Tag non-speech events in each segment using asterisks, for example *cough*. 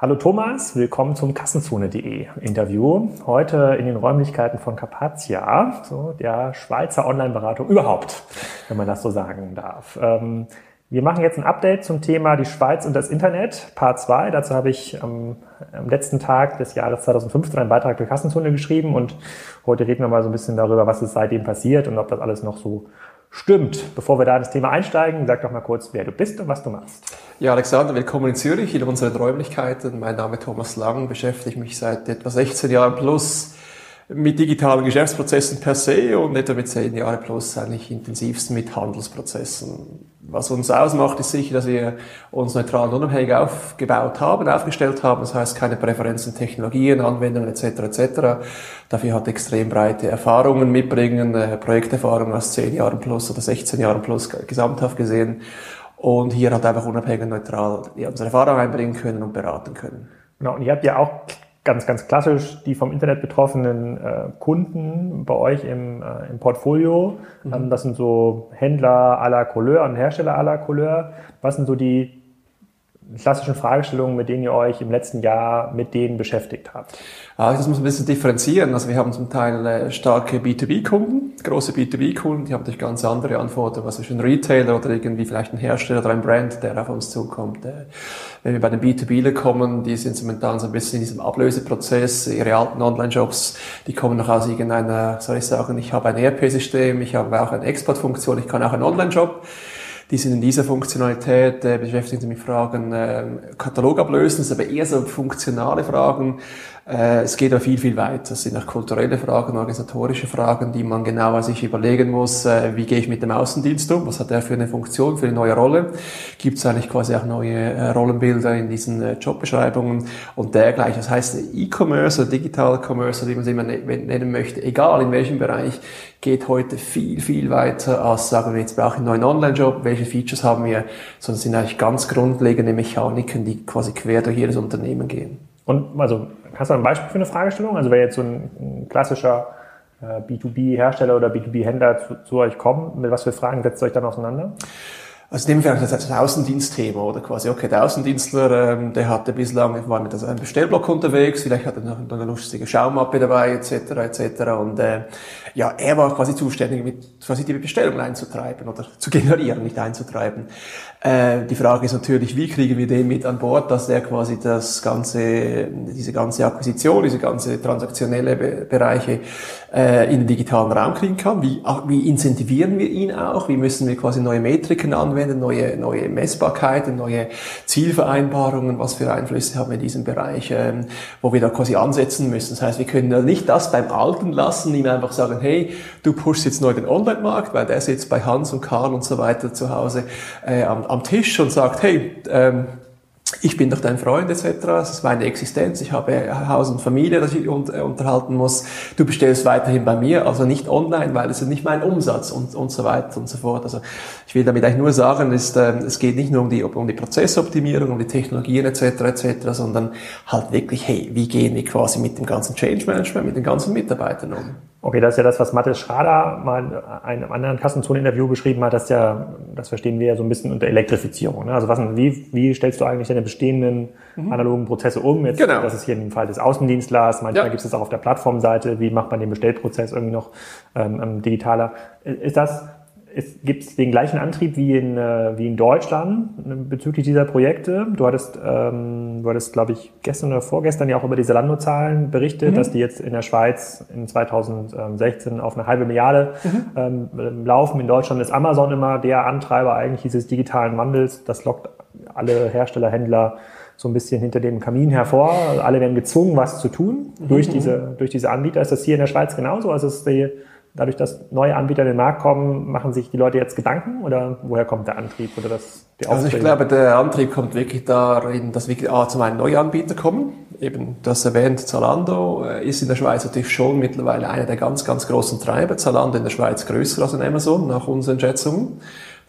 Hallo Thomas, willkommen zum Kassenzone.de Interview. Heute in den Räumlichkeiten von Carpatia, so der Schweizer Online-Beratung überhaupt, wenn man das so sagen darf. Ähm, wir machen jetzt ein Update zum Thema die Schweiz und das Internet, Part 2. Dazu habe ich am, am letzten Tag des Jahres 2015 einen Beitrag für Kassenzone geschrieben und heute reden wir mal so ein bisschen darüber, was ist seitdem passiert und ob das alles noch so Stimmt. Bevor wir da ins Thema einsteigen, sag doch mal kurz, wer du bist und was du machst. Ja, Alexander, willkommen in Zürich, in unseren Räumlichkeiten. Mein Name ist Thomas Lang, beschäftige mich seit etwa 16 Jahren plus mit digitalen Geschäftsprozessen per se und etwa mit 10 Jahren plus eigentlich intensivsten mit Handelsprozessen. Was uns ausmacht, ist sicher, dass wir uns neutral und unabhängig aufgebaut haben, aufgestellt haben. Das heißt, keine Präferenzen, Technologien, Anwendungen etc. etc. Dafür hat extrem breite Erfahrungen mitbringen, äh, Projekterfahrung aus 10 Jahren plus oder 16 Jahren plus gesamthaft gesehen. Und hier hat einfach unabhängig und neutral unsere Erfahrung einbringen können und beraten können. Genau, und ihr habt ja auch ganz, ganz klassisch die vom Internet betroffenen äh, Kunden bei euch im, äh, im Portfolio. Mhm. Ähm, das sind so Händler à la Couleur und Hersteller à la Couleur. Was sind so die klassischen Fragestellungen, mit denen ihr euch im letzten Jahr mit denen beschäftigt habt? Das muss man ein bisschen differenzieren. Also wir haben zum Teil äh, starke B2B-Kunden, große B2B-Kunden, die haben natürlich ganz andere Anforderungen, was ist ein Retailer oder irgendwie vielleicht ein Hersteller oder ein Brand, der auf uns zukommt. Äh, wenn wir bei den B2Bler kommen, die sind momentan so ein bisschen in diesem Ablöseprozess, ihre alten Online-Jobs, die kommen noch aus irgendeiner, soll ich sagen, ich habe ein ERP-System, ich habe auch eine Exportfunktion, ich kann auch einen Online-Job. Die sind in dieser Funktionalität, äh, beschäftigen sich mit Fragen äh, Katalog ablösen, aber eher so funktionale Fragen, es geht ja viel, viel weiter. Es sind auch kulturelle Fragen, organisatorische Fragen, die man genauer sich überlegen muss, äh, wie gehe ich mit dem Außendienst um, was hat er für eine Funktion, für eine neue Rolle, gibt es eigentlich quasi auch neue äh, Rollenbilder in diesen Jobbeschreibungen und dergleichen. Das heißt, E-Commerce oder Digital Commerce, wie man es immer ne-, nennen möchte, egal in welchem Bereich, geht heute viel, viel weiter als sagen wir, jetzt brauche ich einen neuen Online-Job, welche Features haben wir, sondern es sind eigentlich ganz grundlegende Mechaniken, die quasi quer durch jedes Unternehmen gehen. Und also Hast du ein Beispiel für eine Fragestellung? Also wenn jetzt so ein, ein klassischer äh, B2B-Hersteller oder B2B-Händler zu, zu, euch kommt, mit was für Fragen setzt ihr euch dann auseinander? Also nehmen wir das als Außendienstthema oder quasi, okay, der Außendienstler, ähm, der hatte bislang, war mit einem Bestellblock unterwegs, vielleicht hat er noch eine lustige Schaumappe dabei, etc., etc. Und äh, ja, er war quasi zuständig, mit quasi die Bestellung einzutreiben oder zu generieren, nicht einzutreiben. Äh, die Frage ist natürlich, wie kriegen wir den mit an Bord, dass er quasi das ganze, diese ganze Akquisition, diese ganze transaktionelle Be Bereiche äh, in den digitalen Raum kriegen kann. Wie, wie incentivieren wir ihn auch? Wie müssen wir quasi neue Metriken anwenden, neue, neue Messbarkeiten, neue Zielvereinbarungen? Was für Einflüsse haben wir in diesem Bereich, ähm, wo wir da quasi ansetzen müssen? Das heißt, wir können nicht das beim Alten lassen, ihm einfach sagen, hey, du pushst jetzt neu den Online-Markt, weil der sitzt bei Hans und Karl und so weiter zu Hause äh, am, am Tisch und sagt, hey, ähm, ich bin doch dein Freund etc. Das ist meine Existenz. Ich habe Haus und Familie, das ich unterhalten muss. Du bestellst weiterhin bei mir, also nicht online, weil es ist nicht mein Umsatz und, und so weiter und so fort. Also ich will damit eigentlich nur sagen, ist, äh, es geht nicht nur um die, um die Prozessoptimierung, um die Technologien etc. etc., sondern halt wirklich, hey, wie gehen wir quasi mit dem ganzen Change Management, mit den ganzen Mitarbeitern um? Okay, das ist ja das, was Mathis Schrader mal in einem anderen Kassenzone-Interview beschrieben hat, das ja, das verstehen wir ja so ein bisschen unter Elektrifizierung. Ne? Also was, wie, wie stellst du eigentlich deine bestehenden mhm. analogen Prozesse um? Jetzt, genau. Das ist hier im Fall des Außendienstlers, manchmal ja. gibt es das auch auf der Plattformseite, wie macht man den Bestellprozess irgendwie noch ähm, ähm digitaler? Ist das gibt es den gleichen Antrieb wie in, äh, wie in Deutschland äh, bezüglich dieser Projekte. Du hattest, ähm, du hattest, glaube ich, gestern oder vorgestern ja auch über diese Landnozahlen berichtet, mhm. dass die jetzt in der Schweiz in 2016 auf eine halbe Milliarde mhm. ähm, laufen. In Deutschland ist Amazon immer der Antreiber eigentlich dieses digitalen Wandels. Das lockt alle Hersteller, Händler so ein bisschen hinter dem Kamin hervor. Alle werden gezwungen, was zu tun mhm. durch diese, durch diese Anbieter. Ist das hier in der Schweiz genauso? Also ist die, dadurch, dass neue Anbieter in den Markt kommen, machen sich die Leute jetzt Gedanken oder woher kommt der Antrieb oder das, die Also ich glaube, der Antrieb kommt wirklich darin, dass wirklich A, zum einen neue Anbieter kommen. Eben das erwähnt Zalando äh, ist in der Schweiz natürlich schon mittlerweile einer der ganz, ganz großen Treiber. Zalando in der Schweiz größer als in Amazon nach unseren Schätzungen.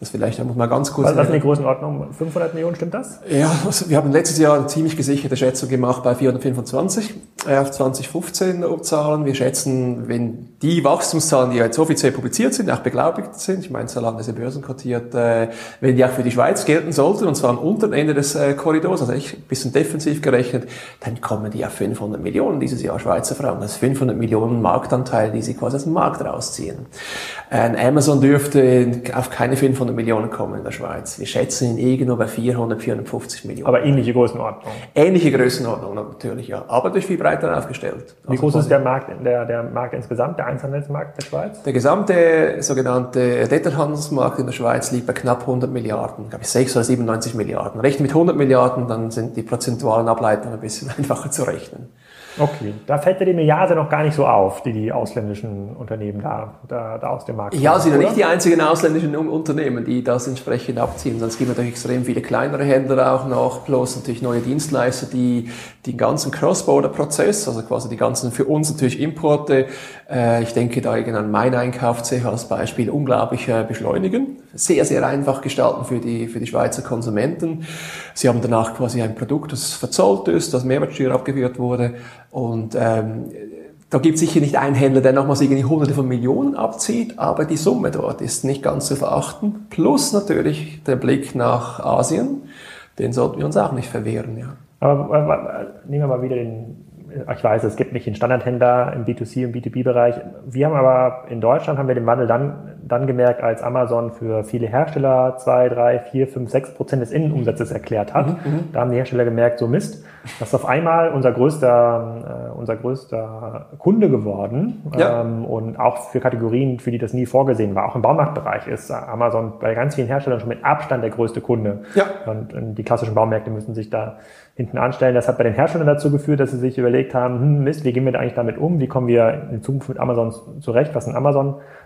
Das vielleicht, muss man ganz kurz... Was, was ist die Größenordnung? 500 Millionen, stimmt das? Ja, also wir haben letztes Jahr eine ziemlich gesicherte Schätzung gemacht bei 425 äh, auf 2015 Zahlen. Wir schätzen, wenn die Wachstumszahlen, die jetzt offiziell publiziert sind, auch beglaubigt sind, ich meine, ist ja börsenkotiert, äh, wenn die auch für die Schweiz gelten sollten, und zwar am unteren Ende des äh, Korridors, also echt ein bisschen defensiv gerechnet, dann kommen die auf 500 Millionen dieses Jahr Schweizer Franken. Das ist 500 Millionen Marktanteil, die sie quasi aus dem Markt rausziehen. Ein Amazon dürfte auf keine 500 Millionen kommen in der Schweiz. Wir schätzen ihn irgendwo bei 400, 450 Millionen. Aber ähnliche Größenordnung. Ähnliche Größenordnung natürlich, ja. Aber durch viel breiter aufgestellt. Wie also groß ist der Markt, der, der Markt insgesamt, der Einzelhandelsmarkt der Schweiz? Der gesamte sogenannte Detailhandelsmarkt in der Schweiz liegt bei knapp 100 Milliarden, glaube ich 6 oder 97 Milliarden. Rechnen mit 100 Milliarden, dann sind die prozentualen Ableitungen ein bisschen *laughs* einfacher zu rechnen. Okay, da fällt dir die Milliarde noch gar nicht so auf, die die ausländischen Unternehmen da, da, da aus dem Markt Ja, sie sind nicht die einzigen ausländischen Unternehmen, die das entsprechend abziehen. Sonst gibt es natürlich extrem viele kleinere Händler auch noch, plus natürlich neue Dienstleister, die den ganzen Cross-Border-Prozess, also quasi die ganzen für uns natürlich Importe, ich denke da an mein Einkauf als Beispiel, unglaublich äh, beschleunigen. Sehr, sehr einfach gestalten für die, für die Schweizer Konsumenten. Sie haben danach quasi ein Produkt, das verzollt ist, das Mehrwertsteuer abgeführt wurde und ähm, da gibt es sicher nicht einen Händler, der nochmals irgendwie Hunderte von Millionen abzieht, aber die Summe dort ist nicht ganz zu verachten. Plus natürlich der Blick nach Asien, den sollten wir uns auch nicht verwehren. Ja. Aber äh, nehmen wir mal wieder den, ich weiß, es gibt nicht den Standardhändler im B2C und B2B-Bereich. Wir haben aber in Deutschland haben wir den Wandel dann dann gemerkt, als Amazon für viele Hersteller zwei, drei, vier, fünf, sechs Prozent des Innenumsatzes erklärt hat. Mhm, mhm. da haben die Hersteller gemerkt, so Mist, das ist auf einmal unser größter, äh, unser größter Kunde geworden. Ja. Ähm, und auch für Kategorien, für die das nie vorgesehen war. Auch im Baumarktbereich ist Amazon bei ganz vielen Herstellern schon mit Abstand der größte Kunde. Ja. Und, und die klassischen Baumärkte müssen sich da hinten anstellen. Das hat bei den Herstellern dazu geführt, dass sie sich überlegt haben, hm, Mist, wie gehen wir eigentlich damit um? Wie kommen wir in Zukunft mit Amazon zurecht? Was sind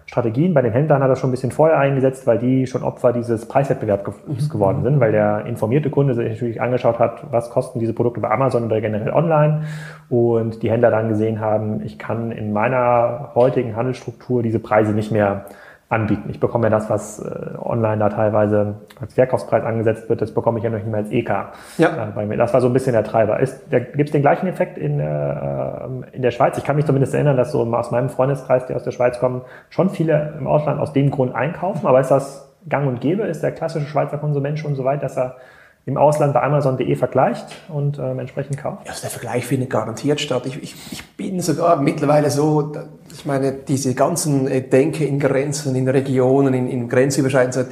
Amazon-Strategien? Bei den Händlern hat er schon ein bisschen vorher eingesetzt, weil die schon Opfer dieses Preiswettbewerbs mhm. geworden sind, weil der informierte Kunde sich natürlich angeschaut hat, was kosten diese Produkte bei Amazon oder generell online und die Händler dann gesehen haben, ich kann in meiner heutigen Handelsstruktur diese Preise nicht mehr anbieten. Ich bekomme ja das, was äh, online da teilweise als Verkaufspreis angesetzt wird, das bekomme ich ja noch nicht mehr als EK ja. äh, bei mir. Das war so ein bisschen der Treiber. Gibt es den gleichen Effekt in, äh, in der Schweiz? Ich kann mich zumindest erinnern, dass so aus meinem Freundeskreis, die aus der Schweiz kommen, schon viele im Ausland aus dem Grund einkaufen. Aber ist das gang und gäbe? Ist der klassische Schweizer Konsument schon so weit, dass er im Ausland bei Amazon.de vergleicht und ähm, entsprechend kauft? Also der Vergleich findet garantiert statt. Ich, ich, ich bin sogar mittlerweile so, ich meine, diese ganzen äh, Denke in Grenzen, in Regionen, in, in Grenzüberschreitungen,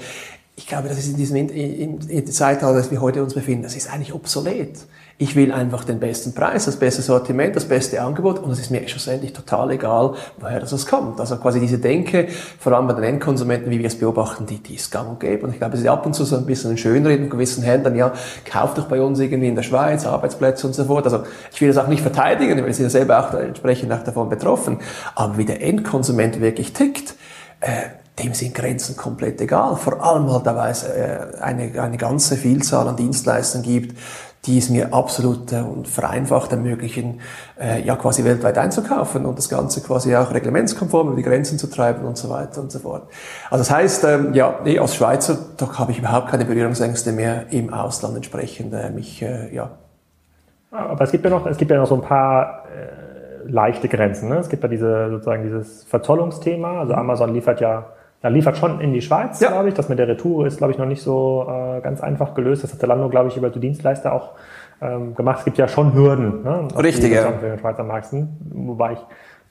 ich glaube, das ist in diesem in, in, Zeitalter, das wir heute uns befinden, das ist eigentlich obsolet. Ich will einfach den besten Preis, das beste Sortiment, das beste Angebot und es ist mir schlussendlich total egal, woher das kommt. Also quasi diese Denke, vor allem bei den Endkonsumenten, wie wir es beobachten, die, die ist gang und gäbe. Und ich glaube, es ist ab und zu so ein bisschen ein Schönreden von gewissen Händlern, ja, kauft doch bei uns irgendwie in der Schweiz Arbeitsplätze und so fort. Also ich will das auch nicht verteidigen, weil wir sind ja selber auch entsprechend auch davon betroffen. Aber wie der Endkonsument wirklich tickt, äh, dem sind Grenzen komplett egal. Vor allem halt, weil es äh, eine, eine ganze Vielzahl an Dienstleistern gibt, die es mir absolut äh, und vereinfacht ermöglichen, äh, ja quasi weltweit einzukaufen und das Ganze quasi auch reglementskonform über die Grenzen zu treiben und so weiter und so fort. Also das heißt, ähm, ja, nee, als Schweizer, da habe ich überhaupt keine Berührungsängste mehr im Ausland entsprechend mich, ja. Aber es gibt ja noch, es gibt ja noch so ein paar äh, leichte Grenzen. Ne? Es gibt ja diese sozusagen dieses Verzollungsthema. Also Amazon liefert ja ja, liefert schon in die Schweiz, ja. glaube ich. Das mit der Retour ist, glaube ich, noch nicht so äh, ganz einfach gelöst. Das hat Zalando, glaube ich, über die Dienstleister auch ähm, gemacht. Es gibt ja schon Hürden, ne, Richtig, ja. Schweizer Markt sind. Wobei ich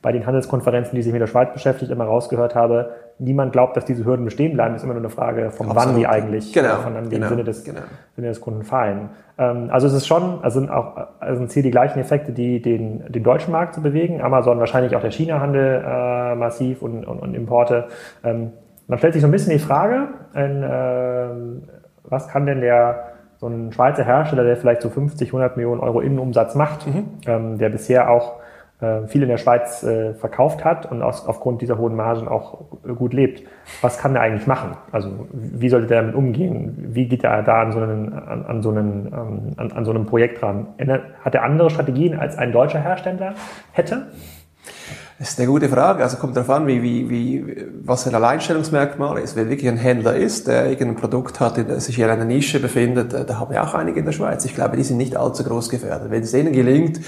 bei den Handelskonferenzen, die sich mit der Schweiz beschäftigt, immer rausgehört habe, niemand glaubt, dass diese Hürden bestehen bleiben. ist immer nur eine Frage, von Absolut. wann die eigentlich genau. von dann genau. Sinne, des, genau. Sinne des Kunden fallen. Ähm, also es ist schon, also sind auch also sind hier die gleichen Effekte, die den, den deutschen Markt zu bewegen. Amazon wahrscheinlich auch der China-Handel äh, massiv und, und, und Importe. Ähm, man stellt sich so ein bisschen die Frage, ein, äh, was kann denn der so ein Schweizer Hersteller, der vielleicht so 50, 100 Millionen Euro Innenumsatz macht, mhm. ähm, der bisher auch äh, viel in der Schweiz äh, verkauft hat und aus, aufgrund dieser hohen Margen auch gut lebt. Was kann der eigentlich machen? Also wie sollte der damit umgehen? Wie geht er da an so, einen, an, an so, einen, ähm, an, an so einem Projekt ran? Hat er andere Strategien als ein deutscher Hersteller hätte? Das ist eine gute Frage. Also kommt darauf an, wie, wie, wie, was ein Alleinstellungsmerkmal ist. Wenn wirklich ein Händler ist, der irgendein Produkt hat, der sich in einer Nische befindet, äh, da haben wir auch einige in der Schweiz. Ich glaube, die sind nicht allzu groß gefährdet. Wenn es denen gelingt,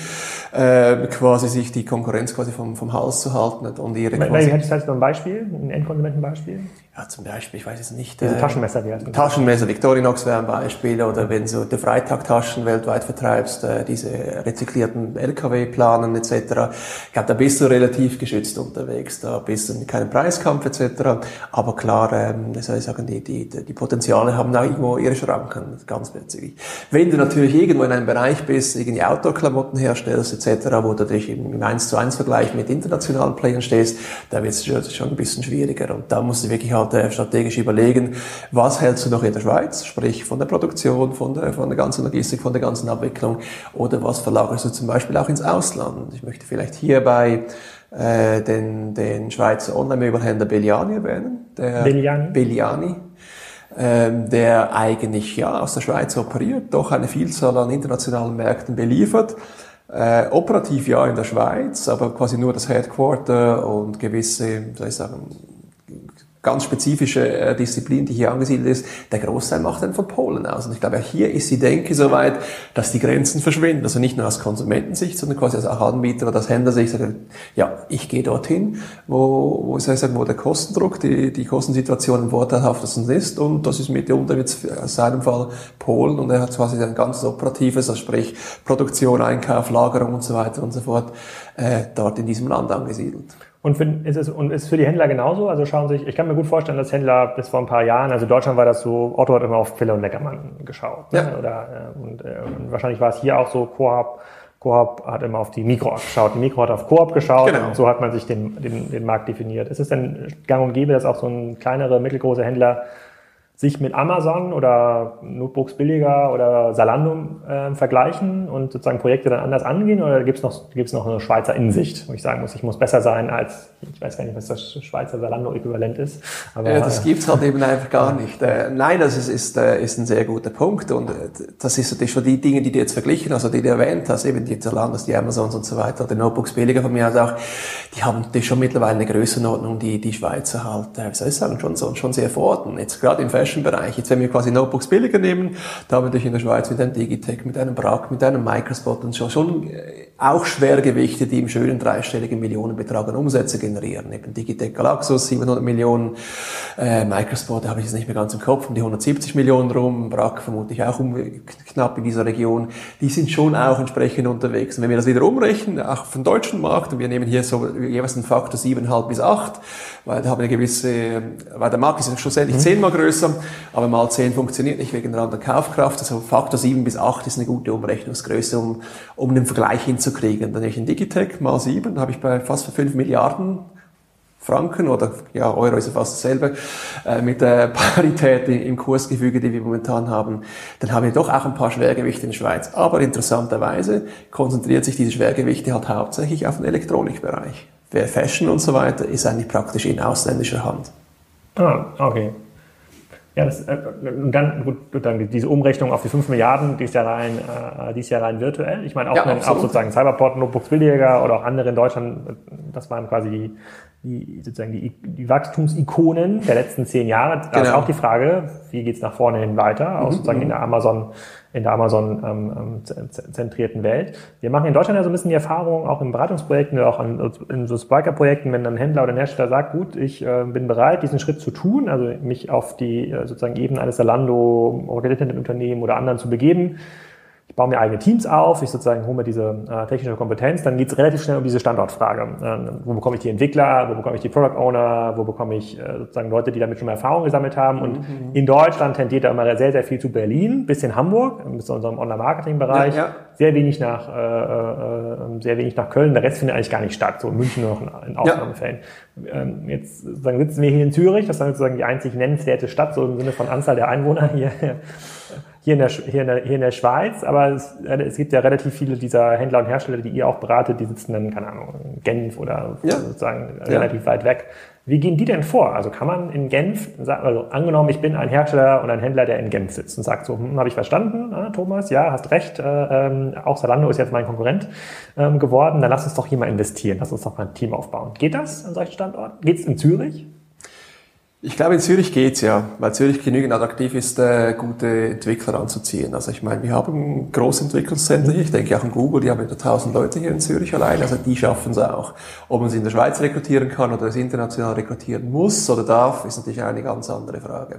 äh, quasi sich die Konkurrenz quasi vom, vom Hals zu halten und ihre... Weil, hättest du ein Beispiel, ein Endkonsumentenbeispiel? Ja, zum Beispiel, ich weiß es nicht. Diese äh, Taschenmesser, wie heißt Taschenmesser, Victorinox wäre ein Beispiel, oder wenn du die Freitagtaschen weltweit vertreibst, äh, diese rezyklierten LKW-Planen etc. Ich glaube, da bist du relativ geschützt unterwegs, da bist du in keinem Preiskampf etc. Aber klar, ähm, soll ich sagen, die, die, die Potenziale haben auch irgendwo ihre Schranken, ganz witzig. Wenn du natürlich irgendwo in einem Bereich bist, irgendwie Outdoor-Klamotten herstellst etc., wo du dich im 1 zu 1 Vergleich mit internationalen Playern stehst, da wird es schon ein bisschen schwieriger und da musst du wirklich halt halt strategisch überlegen, was hältst du noch in der Schweiz, sprich von der Produktion, von der, von der ganzen Logistik, von der ganzen Abwicklung oder was verlagerst du zum Beispiel auch ins Ausland. Ich möchte vielleicht hierbei äh, den, den Schweizer Online-Möbelhändler Belliani erwähnen. Der Belliani. Belliani ähm, der eigentlich ja aus der Schweiz operiert, doch eine Vielzahl an internationalen Märkten beliefert. Äh, operativ ja in der Schweiz, aber quasi nur das Headquarter und gewisse, soll ich sagen, ganz spezifische äh, Disziplin, die hier angesiedelt ist, der Großteil macht dann von Polen aus. Und ich glaube, hier ist die Denke so weit, dass die Grenzen verschwinden. Also nicht nur aus Konsumentensicht, sondern quasi als Anbieter oder als Händler sich sagen, ja, ich gehe dorthin, wo, wo, soll ich sagen, wo der Kostendruck, die, die Kostensituation am vorteilhaftesten ist. Und das ist mitunter jetzt in seinem Fall Polen. Und er hat quasi ein ganz operatives, also sprich Produktion, Einkauf, Lagerung und so weiter und so fort, äh, dort in diesem Land angesiedelt. Und, für, ist es, und ist für die Händler genauso? Also schauen sich, ich kann mir gut vorstellen, dass Händler bis vor ein paar Jahren, also Deutschland war das so, Otto hat immer auf Quelle und Leckermann geschaut. Ne? Ja. Oder, äh, und, äh, und wahrscheinlich war es hier auch so, Coop, Coop hat immer auf die Mikro geschaut. Die Mikro hat auf Coop geschaut genau. und so hat man sich den, den, den Markt definiert. Ist es denn gang und gäbe, dass auch so ein kleinere, mittelgroße Händler sich mit Amazon oder Notebooks billiger oder Salando äh, vergleichen und sozusagen Projekte dann anders angehen? Oder gibt es noch, gibt's noch eine Schweizer Insicht, wo ich sagen muss, ich muss besser sein als, ich weiß gar nicht, was das Schweizer Salando-Äquivalent ist. Aber, ja, das gibt's halt eben einfach gar *laughs* nicht. Äh, nein, das ist, ist, äh, ist ein sehr guter Punkt und äh, das ist natürlich schon die Dinge, die du jetzt verglichen hast, also die du erwähnt hast, eben die Zalandos, die Amazons und so weiter, die Notebooks billiger von mir aus auch, die haben natürlich schon mittlerweile eine Größenordnung, die die Schweizer halt, wie soll ich sagen, schon, so, schon sehr fordern. Jetzt gerade im Fashion-Bereich. Jetzt, wenn wir quasi Notebooks billiger nehmen, da haben wir natürlich in der Schweiz mit einem Digitech, mit einem Brack, mit einem Microspot und schon, schon äh, auch Schwergewichte, die im schönen dreistelligen Millionenbetrag an Umsätze generieren. Eben Digitech Galaxus, 700 Millionen, äh, da habe ich es nicht mehr ganz im Kopf, um die 170 Millionen rum, Brack vermutlich auch um, knapp in dieser Region. Die sind schon auch entsprechend unterwegs. Und wenn wir das wieder umrechnen, auch vom deutschen Markt, und wir nehmen hier so jeweils einen Faktor 7,5 bis 8, weil da haben wir eine gewisse, weil der Markt ist schlussendlich mhm. zehnmal größer, aber mal zehn funktioniert nicht wegen der anderen Kaufkraft. Also Faktor sieben bis acht ist eine gute Umrechnungsgröße, um, um den Vergleich hinzukriegen. Dann habe ich in Digitech mal sieben, habe ich bei fast fünf Milliarden Franken oder ja, Euro ist ja fast dasselbe, äh, mit der *laughs* Parität im Kursgefüge, die wir momentan haben, dann haben wir doch auch ein paar Schwergewichte in der Schweiz. Aber interessanterweise konzentriert sich diese Schwergewichte halt hauptsächlich auf den Elektronikbereich. Fashion und so weiter, ist eigentlich praktisch in ausländischer Hand. Ah, okay. Ja, das, äh, und dann, gut, dann diese Umrechnung auf die 5 Milliarden, die ist ja rein, äh, die ist ja rein virtuell. Ich meine, auch, ja, einen, auch sozusagen Cyberport, Notebooks Billiger oder auch andere in Deutschland, das waren quasi die, die, sozusagen die, die Wachstumsikonen der letzten zehn Jahre. Da genau. ist auch die Frage, wie geht's nach vorne hin weiter, auch mhm. sozusagen in der Amazon, in der Amazon ähm, ähm zentrierten Welt. Wir machen in Deutschland ja so ein bisschen die Erfahrung, auch in Beratungsprojekten oder auch an, in so Spiker-Projekten, wenn ein Händler oder ein Hersteller sagt, gut, ich äh, bin bereit, diesen Schritt zu tun, also mich auf die äh, sozusagen Ebene eines Zalando oder Unternehmen oder anderen zu begeben, ich baue mir eigene Teams auf, ich sozusagen hole mir diese äh, technische Kompetenz, dann geht es relativ schnell um diese Standortfrage. Äh, wo bekomme ich die Entwickler, wo bekomme ich die Product Owner, wo bekomme ich äh, sozusagen Leute, die damit schon mal Erfahrung gesammelt haben. Und mhm. in Deutschland tendiert da immer sehr, sehr viel zu Berlin, bis in Hamburg, bis zu unserem Online-Marketing-Bereich, ja, ja. sehr wenig nach äh, äh, sehr wenig nach Köln. Der Rest findet eigentlich gar nicht statt, so in München noch in Ausnahmefällen. Ja. Ähm, jetzt sozusagen sitzen wir hier in Zürich, das ist dann sozusagen die einzig nennenswerte Stadt, so im Sinne von Anzahl der Einwohner hier hier in der, hier in der, hier in der Schweiz, aber es, äh, es gibt ja relativ viele dieser Händler und Hersteller, die ihr auch beratet, die sitzen dann, keine Ahnung, in Genf oder ja. sozusagen ja. relativ weit weg. Wie gehen die denn vor? Also kann man in Genf, also angenommen, ich bin ein Hersteller und ein Händler, der in Genf sitzt und sagt so, hm, habe ich verstanden, äh, Thomas, ja, hast recht, äh, ähm, auch Salando ist jetzt mein Konkurrent ähm, geworden, dann lass uns doch hier mal investieren, lass uns doch mal ein Team aufbauen. Geht das an solchen Standorten? Geht es in Zürich? Ich glaube, in Zürich geht's ja, weil Zürich genügend attraktiv ist, äh, gute Entwickler anzuziehen. Also ich meine, wir haben große Entwicklungszentren hier. Ich denke auch an Google, die haben über 1000 Leute hier in Zürich allein. Also die schaffen es auch. Ob man sie in der Schweiz rekrutieren kann oder es international rekrutieren muss oder darf, ist natürlich eine ganz andere Frage.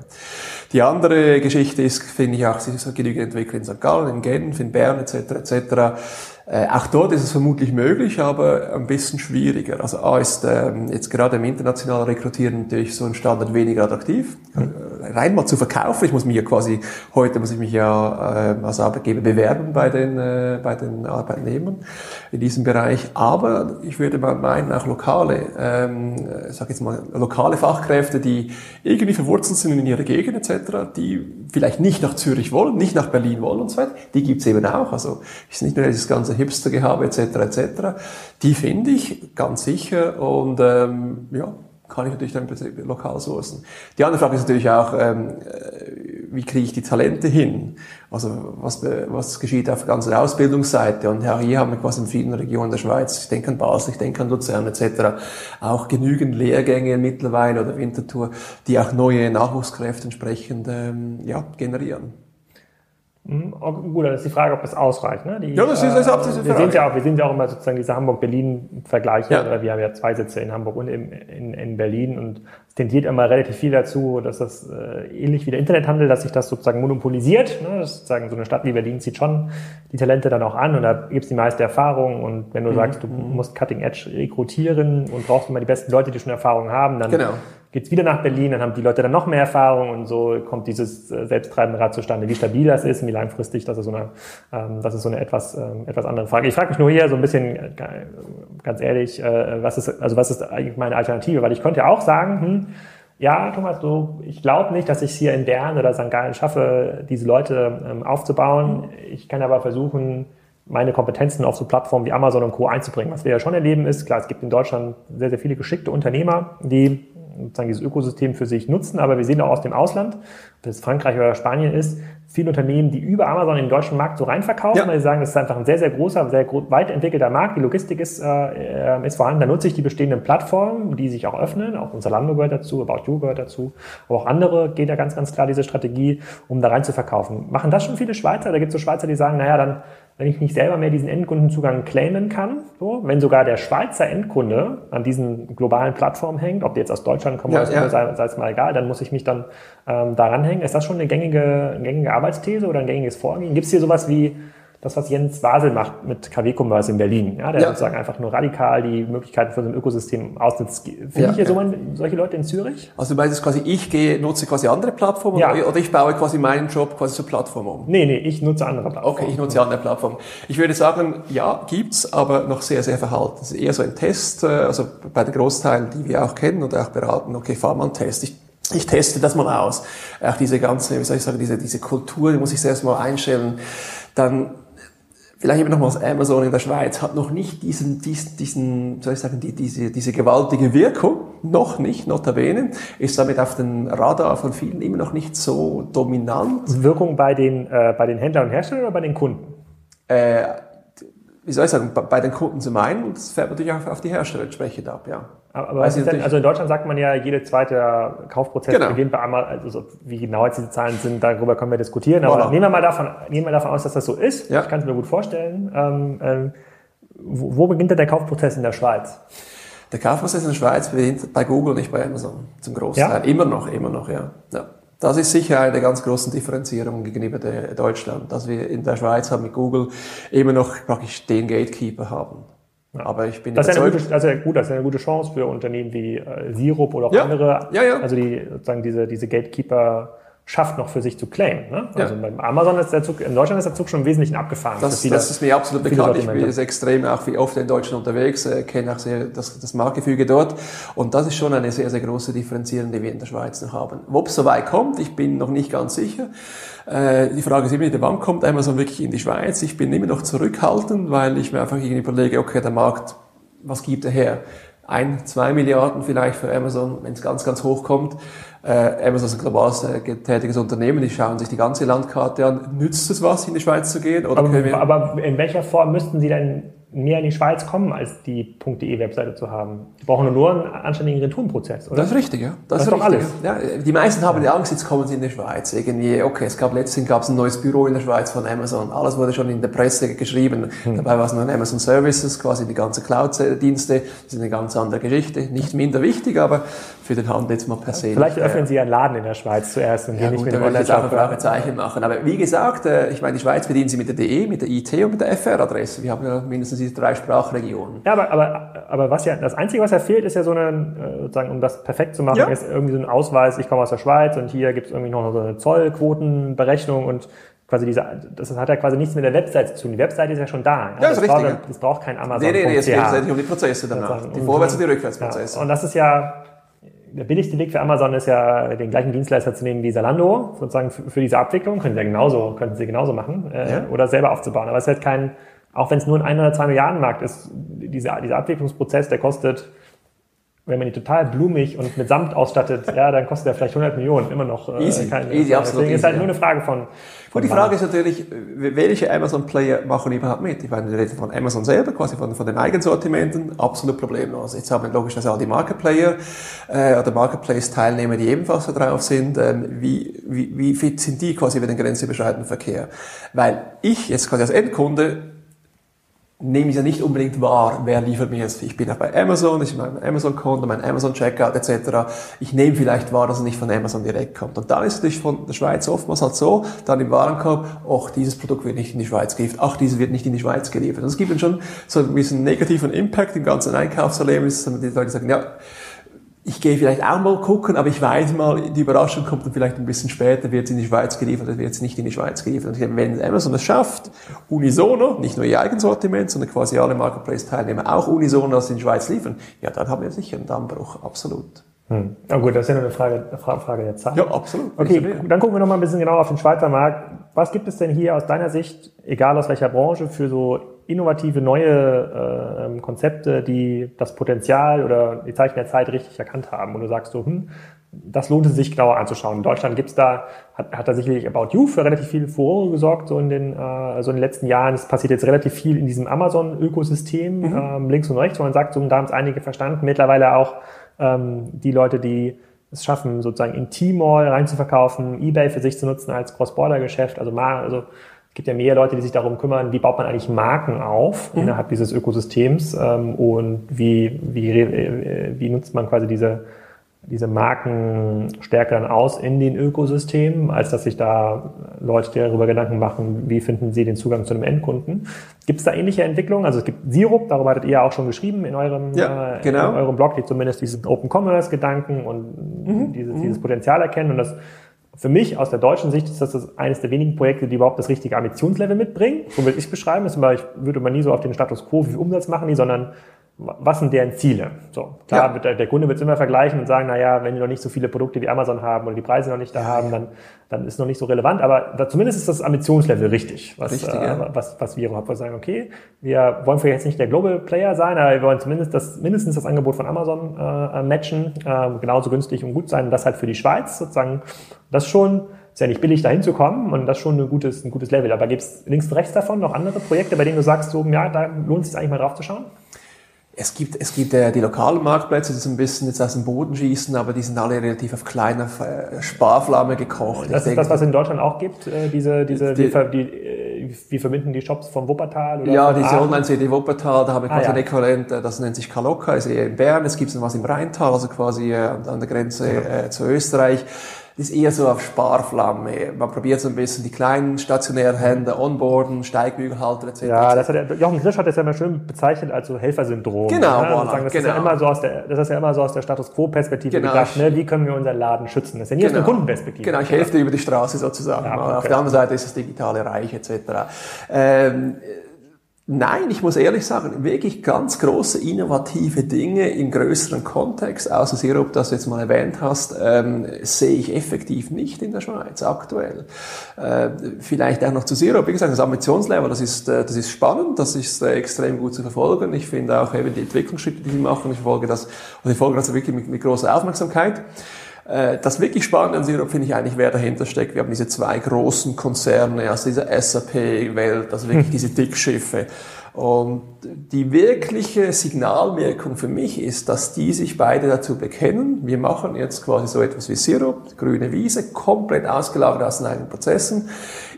Die andere Geschichte ist, finde ich auch, es genügend Entwickler in St. Gallen, in Genf, in Bern etc. etc äh, auch dort ist es vermutlich möglich, aber ein bisschen schwieriger. Also A ist ähm, jetzt gerade im internationalen Rekrutieren natürlich so ein Standard weniger attraktiv. Mhm. Rein mal zu verkaufen, ich muss mich ja quasi, heute muss ich mich ja äh, als Arbeitgeber bewerben bei den, äh, bei den Arbeitnehmern in diesem Bereich. Aber ich würde mal meinen, auch lokale, ähm, sag jetzt mal, lokale Fachkräfte, die irgendwie verwurzelt sind in ihrer Gegend etc., die vielleicht nicht nach Zürich wollen, nicht nach Berlin wollen und so weiter, die gibt's eben auch. Also ist nicht nur dieses ganze Hipstergehabe etc. etc. Die finde ich ganz sicher und ähm, ja, kann ich natürlich dann lokal sourcen. Die andere Frage ist natürlich auch, ähm, äh, wie kriege ich die Talente hin? Also was, was geschieht auf der ganzen Ausbildungsseite? Und ja, hier haben wir quasi in vielen Regionen der Schweiz, ich denke an Basel, ich denke an Luzern etc., auch genügend Lehrgänge mittlerweile oder Winterthur, die auch neue Nachwuchskräfte entsprechend ähm, ja, generieren. Mhm. Gut, dann ist die Frage, ob das ausreicht. Ne? Die, ja, das ist, das ist äh, wir sind ja auch, wir sind ja auch immer sozusagen diese Hamburg-Berlin-Vergleiche. Ja. Wir haben ja zwei Sitze in Hamburg und in, in, in Berlin und es tendiert immer relativ viel dazu, dass das äh, ähnlich wie der Internethandel, dass sich das sozusagen monopolisiert. Ne? Das ist sozusagen so eine Stadt wie Berlin zieht schon die Talente dann auch an und da gibt's die meiste Erfahrung und wenn du mhm. sagst, du musst Cutting Edge rekrutieren und brauchst immer die besten Leute, die schon Erfahrung haben, dann genau geht's wieder nach Berlin, dann haben die Leute dann noch mehr Erfahrung und so kommt dieses äh, selbsttreibende Rad zustande. Wie stabil das ist und wie langfristig, das ist so eine, ähm, das ist so eine etwas, ähm, etwas andere Frage. Ich frage mich nur hier so ein bisschen, äh, ganz ehrlich, äh, was ist, also was ist eigentlich meine Alternative? Weil ich könnte ja auch sagen, hm, ja, Thomas, du, ich glaube nicht, dass ich es hier in Bern oder St. Gallen schaffe, diese Leute ähm, aufzubauen. Ich kann aber versuchen, meine Kompetenzen auf so Plattformen wie Amazon und Co. einzubringen. Was wir ja schon erleben ist, klar, es gibt in Deutschland sehr, sehr viele geschickte Unternehmer, die sozusagen dieses Ökosystem für sich nutzen. Aber wir sehen auch aus dem Ausland, ob das Frankreich oder Spanien ist, viele Unternehmen, die über Amazon in den deutschen Markt so reinverkaufen, ja. weil sie sagen, das ist einfach ein sehr, sehr großer, sehr weit entwickelter Markt. Die Logistik ist, äh, ist vorhanden. Da nutze ich die bestehenden Plattformen, die sich auch öffnen. Auch unser Lando gehört dazu, About You gehört dazu. Aber auch andere geht da ganz, ganz klar diese Strategie, um da rein zu verkaufen. Machen das schon viele Schweizer? Da gibt es so Schweizer, die sagen, naja, dann wenn ich nicht selber mehr diesen Endkundenzugang claimen kann, so, wenn sogar der Schweizer Endkunde an diesen globalen Plattformen hängt, ob die jetzt aus Deutschland kommen ja, oder ja. sei, sei es mal egal, dann muss ich mich dann ähm, daran hängen. Ist das schon eine gängige, eine gängige Arbeitsthese oder ein gängiges Vorgehen? Gibt es hier sowas wie das, was Jens Basel macht mit KW-Commerce in Berlin. Ja, der ja. sozusagen einfach nur radikal die Möglichkeiten von so einem Ökosystem ausnutzt. Finde ja, ich hier ja. so man, solche Leute in Zürich? Also du meinst quasi, ich gehe, nutze quasi andere Plattformen ja. oder ich baue quasi meinen Job quasi zur Plattform um? Nee, nee, ich nutze andere Plattformen. Okay, ich nutze andere Plattformen. Ich würde sagen, ja, gibt's, aber noch sehr, sehr verhalten. Das ist eher so ein Test, äh, also bei den Großteilen, die wir auch kennen und auch beraten, okay, fahr mal einen Test. Ich ich teste das mal aus. Auch diese ganze, wie soll ich sagen, diese, diese Kultur, die muss ich selbst mal einstellen. Dann vielleicht eben nochmals, Amazon in der Schweiz hat noch nicht diesen, diesen, diesen soll ich sagen, die, diese, diese gewaltige Wirkung, noch nicht, notabene, ist damit auf den Radar von vielen immer noch nicht so dominant. Wirkung bei den, äh, bei den Händlern und Herstellern oder bei den Kunden? Äh, wie soll ich sagen, bei den Kunden zum einen und das fährt natürlich auch auf die Hersteller entsprechend ab, ja. Aber also, denn, also in Deutschland sagt man ja, jede zweite Kaufprozess genau. beginnt bei Amazon, also wie genau jetzt diese Zahlen sind, darüber können wir diskutieren. Aber voilà. nehmen wir mal davon, nehmen wir davon aus, dass das so ist. Ja. Ich kann es mir gut vorstellen. Ähm, ähm, wo, wo beginnt denn der Kaufprozess in der Schweiz? Der Kaufprozess in der Schweiz beginnt bei Google, nicht bei Amazon, zum Großteil. Ja? Immer noch, immer noch, ja. ja. Das ist sicher eine der ganz großen Differenzierungen gegenüber Deutschland, dass wir in der Schweiz haben mit Google immer noch praktisch den Gatekeeper haben. Aber ich bin das ist, eine gute, das ist ja gut, das ist eine gute Chance für Unternehmen wie äh, Sirup oder auch ja, andere. Ja, ja. Also die sozusagen diese, diese Gatekeeper schafft, noch für sich zu claimen. Ne? Also ja. beim Amazon ist der Zug, in Deutschland ist der Zug schon im Wesentlichen abgefahren. Das, viele, das ist mir absolut bekannt. Ich bin extrem auch wie oft in Deutschland unterwegs, äh, kenne auch sehr das, das Marktgefüge dort. Und das ist schon eine sehr, sehr große Differenzierung, die wir in der Schweiz noch haben. Ob es so weit kommt, ich bin noch nicht ganz sicher. Äh, die Frage ist immer, wann kommt Amazon wirklich in die Schweiz? Ich bin immer noch zurückhaltend, weil ich mir einfach irgendwie überlege, okay, der Markt, was gibt er her? Ein, zwei Milliarden vielleicht für Amazon, wenn es ganz, ganz hoch kommt. Äh, Amazon ist ein global tätiges Unternehmen, die schauen sich die ganze Landkarte an. Nützt es was, in die Schweiz zu gehen? Oder aber, aber in welcher Form müssten Sie denn mehr in die Schweiz kommen, als die .de-Webseite zu haben. Die brauchen nur einen anständigen Retourenprozess, oder? Das ist richtig, ja. Das, das ist, ist doch alles. Ja, die meisten haben die Angst, jetzt kommen sie in die Schweiz. Irgendwie, okay, es gab letztens gab es ein neues Büro in der Schweiz von Amazon. Alles wurde schon in der Presse geschrieben. Hm. Dabei war es nur Amazon Services, quasi die ganze Cloud-Dienste. Das ist eine ganz andere Geschichte. Nicht minder wichtig, aber für den Handel jetzt mal per se. Vielleicht öffnen äh, Sie einen Laden in der Schweiz zuerst und ja, nicht gut, mit dem online jetzt auch ein Fragezeichen machen. Aber wie gesagt, äh, ich meine, die Schweiz bedienen Sie mit der DE, mit der IT und mit der FR-Adresse. Wir haben ja mindestens diese drei Sprachregionen. Ja, aber, aber, aber was ja, das Einzige, was ja fehlt, ist ja so eine, äh, sozusagen, um das perfekt zu machen, ja. ist irgendwie so ein Ausweis, ich komme aus der Schweiz und hier gibt es irgendwie noch so eine Zollquotenberechnung und quasi diese, das hat ja quasi nichts mit der Webseite zu tun. Die Webseite ist ja schon da. Ja, das, das, braucht, richtig, das braucht kein Amazon. Nee, nee, nee, es geht tatsächlich um die Prozesse danach. Die Vorwärts- und die Rückwärtsprozesse. Ja, und das ist ja, der billigste Weg für Amazon ist ja, den gleichen Dienstleister zu nehmen wie Zalando, sozusagen für, für diese Abwicklung. Können sie ja genauso, könnten sie genauso machen, äh, ja. oder selber aufzubauen. Aber es ist halt kein, auch wenn es nur ein 1 oder 2 Milliarden Markt ist, dieser, dieser Abwicklungsprozess, der kostet, wenn man die total blumig und mit Samt ausstattet, *laughs* ja, dann kostet er vielleicht 100 Millionen immer noch. Äh, easy, kein, easy, absolut. Deswegen easy, ist halt nur eine Frage von, und die Frage ist natürlich, welche Amazon-Player machen überhaupt mit? Ich meine, wir reden von Amazon selber, quasi von, von den Eigensortimenten, absolut problemlos. Jetzt haben wir logischerweise auch die Marketplayer äh, oder Marketplace-Teilnehmer, die ebenfalls da drauf sind. Ähm, wie, wie, wie fit sind die quasi über den grenzüberschreitenden Verkehr? Weil ich jetzt quasi als Endkunde nehme ich ja nicht unbedingt wahr, wer liefert mir jetzt. Ich bin auch bei Amazon, ich habe mein Amazon-Konto, mein Amazon-Checkout etc. Ich nehme vielleicht wahr, dass er nicht von Amazon direkt kommt. Und dann ist es natürlich von der Schweiz oftmals halt so, dann im Warenkorb, ach, dieses Produkt wird nicht in die Schweiz geliefert, ach, dieses wird nicht in die Schweiz geliefert. Und es gibt dann schon so ein bisschen negativen Impact im ganzen Einkaufserlebnis, die Leute sagen, ja, ich gehe vielleicht auch mal gucken, aber ich weiß mal, die Überraschung kommt dann vielleicht ein bisschen später, wird es in die Schweiz geliefert, oder wird es nicht in die Schweiz geliefert. Und wenn Amazon es schafft, unisono, nicht nur ihr Eigensortiment, sondern quasi alle Marketplace-Teilnehmer auch unisono das in die Schweiz liefern, ja, dann haben wir sicher einen Dammbruch, absolut. Hm. Ja gut, das ist ja nur eine Frage, eine Frage der Zeit. Ja, absolut. Okay, dann gucken wir noch mal ein bisschen genauer auf den Schweizer Markt. Was gibt es denn hier aus deiner Sicht, egal aus welcher Branche, für so innovative neue äh, Konzepte, die das Potenzial oder die Zeichen der Zeit richtig erkannt haben. Und du sagst so, hm, das lohnt es sich genauer anzuschauen. In Deutschland gibt's da, hat, hat da sicherlich About You für relativ viel Furore gesorgt, so in den, äh, so in den letzten Jahren. Es passiert jetzt relativ viel in diesem Amazon-Ökosystem, mhm. ähm, links und rechts, wo man sagt, so, da haben es einige verstanden. Mittlerweile auch ähm, die Leute, die es schaffen, sozusagen in T-Mall reinzuverkaufen, Ebay für sich zu nutzen als Cross-Border-Geschäft. Also, mal, also gibt ja mehr Leute, die sich darum kümmern, wie baut man eigentlich Marken auf mhm. innerhalb dieses Ökosystems ähm, und wie, wie, äh, wie nutzt man quasi diese, diese Markenstärke dann aus in den Ökosystemen, als dass sich da Leute darüber Gedanken machen, wie finden sie den Zugang zu einem Endkunden. Gibt es da ähnliche Entwicklungen? Also es gibt Sirup, darüber hattet ihr ja auch schon geschrieben in eurem, ja, genau. in eurem Blog, die zumindest diesen Open Commerce Gedanken und mhm. dieses, dieses Potenzial erkennen und das für mich aus der deutschen Sicht ist das, das eines der wenigen Projekte, die überhaupt das richtige Ambitionslevel mitbringen. So will ich es beschreiben. ich würde man nie so auf den Status quo, wie viel Umsatz machen die, sondern was sind deren Ziele? So, klar, ja. der, der, Kunde wird es immer vergleichen und sagen, na ja, wenn die noch nicht so viele Produkte wie Amazon haben oder die Preise noch nicht da ja, haben, dann, dann ist noch nicht so relevant. Aber da, zumindest ist das Ambitionslevel richtig, was, richtig, äh, ja. was, was wir. Wir sagen, okay, wir wollen vielleicht jetzt nicht der Global Player sein, aber wir wollen zumindest das, mindestens das Angebot von Amazon äh, matchen, äh, genauso günstig und gut sein. Und das halt für die Schweiz sozusagen, das schon, ist ja nicht billig, dahin zu kommen und das schon ein gutes, ein gutes Level. Aber gibt es links und rechts davon noch andere Projekte, bei denen du sagst, so, ja, da lohnt es sich eigentlich mal drauf zu schauen? Es gibt, es gibt äh, die lokalen Marktplätze, die so ein bisschen jetzt aus dem Boden schießen, aber die sind alle relativ auf kleiner äh, Sparflamme gekocht. Das ich ist denke, das, was es in Deutschland auch gibt, äh, diese, diese, die, wie, die, äh, wie verbinden die Shops von Wuppertal? Oder ja, diese Online-CD Wuppertal, da habe ich ah, quasi ja. ein Äquivalent, äh, das nennt sich Kaloka, ist eher in Bern, es gibt noch was im Rheintal, also quasi äh, an der Grenze äh, zu Österreich. Das ist eher so auf Sparflamme. Man probiert so ein bisschen die kleinen stationären Händler onboarden, Steigbügelhalter etc. Ja, das hat der, Jochen Grisch hat das ja mal schön bezeichnet als so Helfersyndrom. Genau, ne? voilà, das, genau. Ist ja immer so aus der, das ist ja immer so aus der Status Quo-Perspektive Genau. gedacht. Ne? Wie können wir unseren Laden schützen? Das ist ja nie aus der Kundenperspektive. Genau, ich helfe dir über die Straße sozusagen. Ja, Auf okay. der anderen Seite ist das digitale Reich etc. Ähm, Nein, ich muss ehrlich sagen, wirklich ganz große innovative Dinge im größeren Kontext, außer Sirup, das du jetzt mal erwähnt hast, ähm, sehe ich effektiv nicht in der Schweiz aktuell. Äh, vielleicht auch noch zu Sirup. Wie gesagt, das Ambitionslevel, das ist, äh, das ist spannend, das ist äh, extrem gut zu verfolgen. Ich finde auch eben die Entwicklungsschritte, die sie machen, ich verfolge das, und ich folge das wirklich mit, mit großer Aufmerksamkeit. Äh, Das wirklich Spannende an Sirup finde ich eigentlich, wer dahinter steckt. Wir haben diese zwei großen Konzerne aus dieser SAP-Welt, also wirklich diese Dickschiffe. Und die wirkliche Signalwirkung für mich ist, dass die sich beide dazu bekennen. Wir machen jetzt quasi so etwas wie Sirup, grüne Wiese, komplett ausgelagert aus den eigenen Prozessen.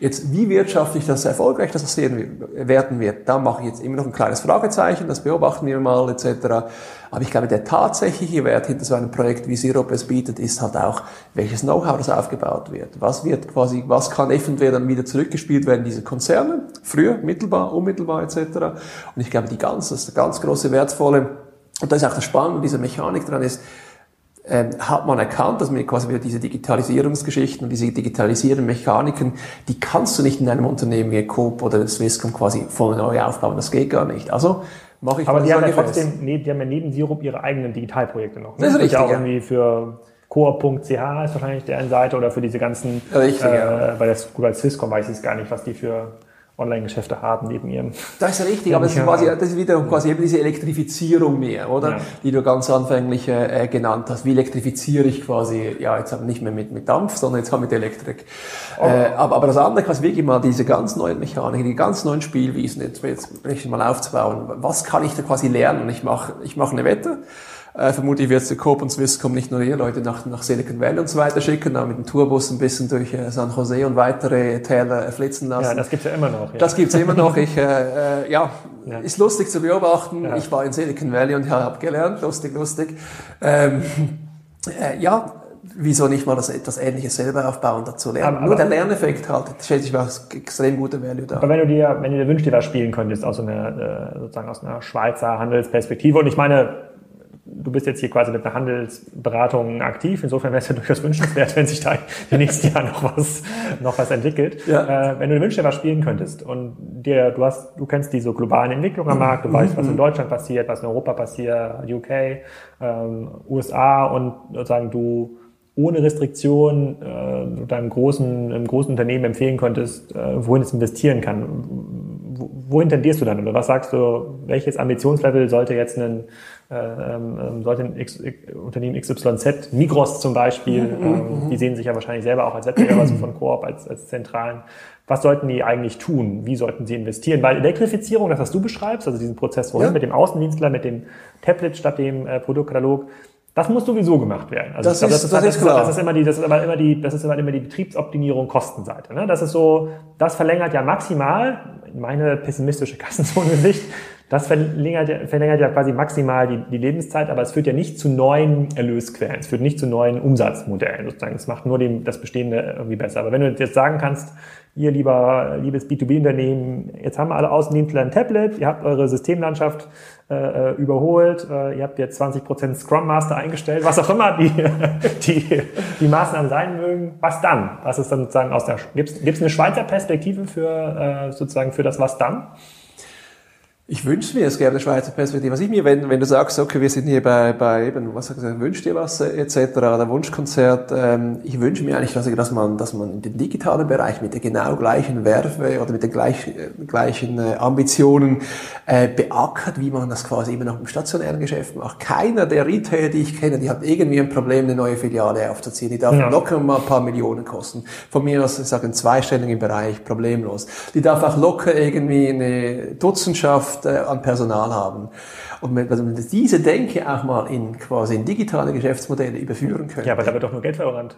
Jetzt, wie wirtschaftlich das erfolgreich das sehen werden wird, da mache ich jetzt immer noch ein kleines Fragezeichen, das beobachten wir mal etc. Aber ich glaube, der tatsächliche Wert hinter so einem Projekt wie Sirup es bietet, ist halt auch, welches Know-how das aufgebaut wird. Was wird quasi, was kann eventuell dann wieder zurückgespielt werden, diese Konzerne, früher, mittelbar, unmittelbar etc. Und ich glaube, die ganz, das ganz große, wertvolle, und da ist auch das Spannende dieser Mechanik dran ist, ähm, hat man erkannt, dass man quasi wieder diese Digitalisierungsgeschichten und diese digitalisierenden Mechaniken, die kannst du nicht in einem Unternehmen wie Coop oder Swisscom quasi voll neu aufbauen. Das geht gar nicht. Also mache ich Aber die haben ja trotzdem, nee, die haben ja neben Sirup ihre eigenen Digitalprojekte noch. Ne? Das ist richtig, Ja auch irgendwie für Coop.ch ist wahrscheinlich deren Seite oder für diese ganzen, Richtig, äh, ja. bei, der, gut, bei Swisscom weiß ich es gar nicht, was die für Online-Geschäfte haben neben ihrem. Das ist richtig, *laughs* aber das ist, quasi, das ist wiederum quasi eben diese Elektrifizierung mehr, oder? Ja. Die du ganz anfänglich äh, genannt hast. Wie elektrifiziere ich quasi, ja, jetzt aber nicht mehr mit, mit Dampf, sondern jetzt mit Elektrik. Äh, aber, aber das andere quasi wirklich mal diese ganz neuen Mechaniken, die ganz neuen Spielwiesen, jetzt, jetzt richtig mal aufzubauen. Was kann ich da quasi lernen? Ich mache ich mach eine Wette. Äh, vermutlich wird Coop und Swisscom nicht nur ihr Leute nach, nach Silicon Valley und so weiter schicken, aber mit dem Tourbus ein bisschen durch äh, San Jose und weitere Täler äh, flitzen lassen. Ja, das gibt's ja immer noch. Ja. Das gibt's immer noch. Ich, äh, äh, ja, Ja. ist lustig zu beobachten. Ja. Ich war in Silicon Valley und habe gelernt. Lustig, lustig. Ähm, äh, ja, wieso nicht mal das etwas Ähnliches selber aufbauen, dazu lernen. Aber- Nur der Lerneffekt halt, schätze ich, war extrem guter Value da. Aber wenn du dir, wenn du dir wünschst, dir was spielen könntest aus einer, sozusagen aus einer Schweizer Handelsperspektive, und ich meine, du bist jetzt hier quasi mit einer Handelsberatung aktiv, insofern wäre es ja *laughs* durchaus wünschenswert, wenn sich da in den nächsten Jahren noch was, noch was entwickelt. Ja. Äh, wenn du dir was spielen könntest und dir, du hast, du kennst diese globalen Entwicklungen am Markt, du weißt, was in Deutschland passiert, was in Europa passiert, UK, ähm, USA und sozusagen du ohne Restriktion äh, deinem großen, einem großen Unternehmen empfehlen könntest, äh, wohin es investieren kann. Wo- Wohin tendierst du dann? Oder was sagst du, welches Ambitionslevel sollte jetzt ein, äh, ähm, sollte ein X, Unternehmen XYZ, Migros zum Beispiel, ähm, die sehen sich ja wahrscheinlich selber auch als Wettbewerber also von Coop, als, als zentralen. Was sollten die eigentlich tun? Wie sollten sie investieren? Weil Elektrifizierung, das was du beschreibst, also diesen Prozess vorhin Ja. mit dem Außendienstler, mit dem Tablet statt dem äh, Produktkatalog, das muss sowieso gemacht werden. Also Das ist- das, ist, das das, ist ist, klar. das ist immer die, das ist aber immer die, das ist immer, immer die Betriebsoptimierung Kostenseite. Ne? Das ist so, das verlängert ja maximal, meine pessimistische Kassenzone-Sicht, *laughs* das verlängert, ja- verlängert ja quasi maximal die, die Lebenszeit, aber es führt ja nicht zu neuen Erlösquellen, es führt nicht zu neuen Umsatzmodellen sozusagen. Es macht nur dem, das Bestehende irgendwie besser. Aber wenn du jetzt sagen kannst, ihr lieber, liebes B2B-Unternehmen, jetzt haben alle Außendienstler ein Tablet, ihr habt eure Systemlandschaft äh, überholt, äh, ihr habt jetzt 20% Scrum Master eingestellt, was auch immer die, *laughs* die, die Maßnahmen sein mögen, was dann? Was ist dann sozusagen aus der, gibt es eine Schweizer Perspektive für äh, sozusagen für das Was dann? Ich wünsche mir, es gäbe eine Schweizer Perspektive. Was ich mir, wenn, wenn du sagst, okay, wir sind hier bei, bei eben, was sagst du, wünsch dir was, äh, etc., oder Wunschkonzert, ähm, ich wünsche mir eigentlich, dass, dass man, dass man in den digitalen Bereich mit der genau gleichen Werfe oder mit den gleich, äh, gleichen äh, Ambitionen äh, beackert, wie man das quasi immer noch im stationären Geschäft macht. Keiner der Retailer, die ich kenne, die hat irgendwie ein Problem, eine neue Filiale aufzuziehen. Die darf Ja. locker mal ein paar Millionen kosten. Von mir aus, ich sage, einen zweistelligen Bereich, problemlos. Die darf auch locker irgendwie eine Dutzendschaft äh, an Personal haben. Und wenn also wenn wir diese Denke auch mal in quasi in digitale Geschäftsmodelle überführen können. Ja, aber da wird doch nur Geld verbrannt.